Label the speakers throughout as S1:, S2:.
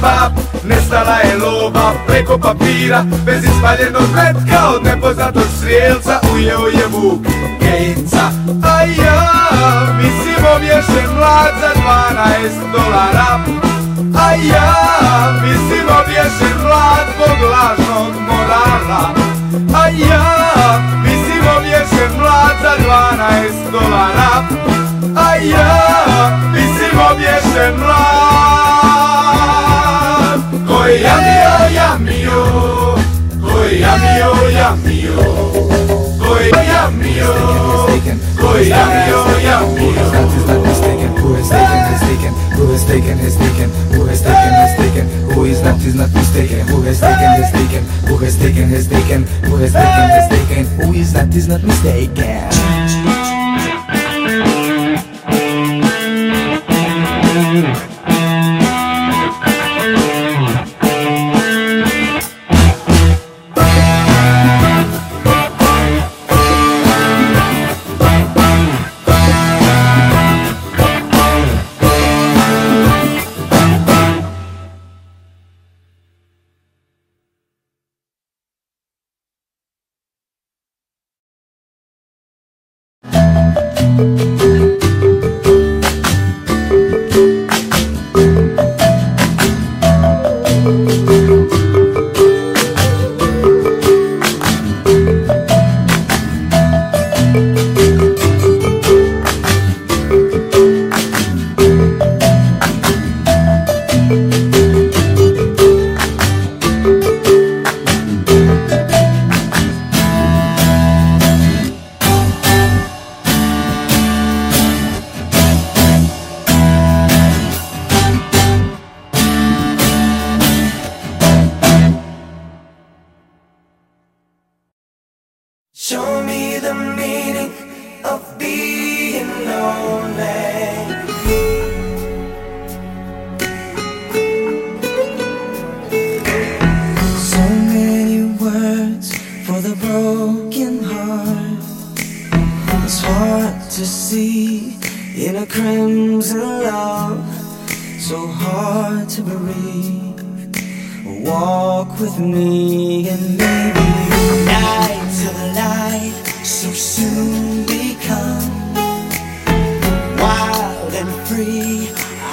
S1: riba Nestala je lova preko papira Bez ispaljenog metka od nepoznatog strijelca Ujeo je vuk Gatesa A ja mislim obješen mlad za 12 dolara. A ja mislim obješen mlad zbog lažnog morala. A ja mislim obješen mlad za 12 dolara. A ja mislim obješen mlad Koji jamio, jamio Koji jamio, jamio Koji jamio Koji jamio, jamio
S2: Who is taken is taken, is taken. Who is taken is taken. Who is not is not mistaken. Who has taken is taken. Who is taken. Who is taken. Who is not is not mistaken.
S3: Show to see in a crimson love. So hard to breathe. Walk with me and maybe free.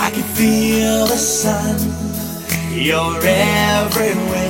S3: I can feel the sun. You're everywhere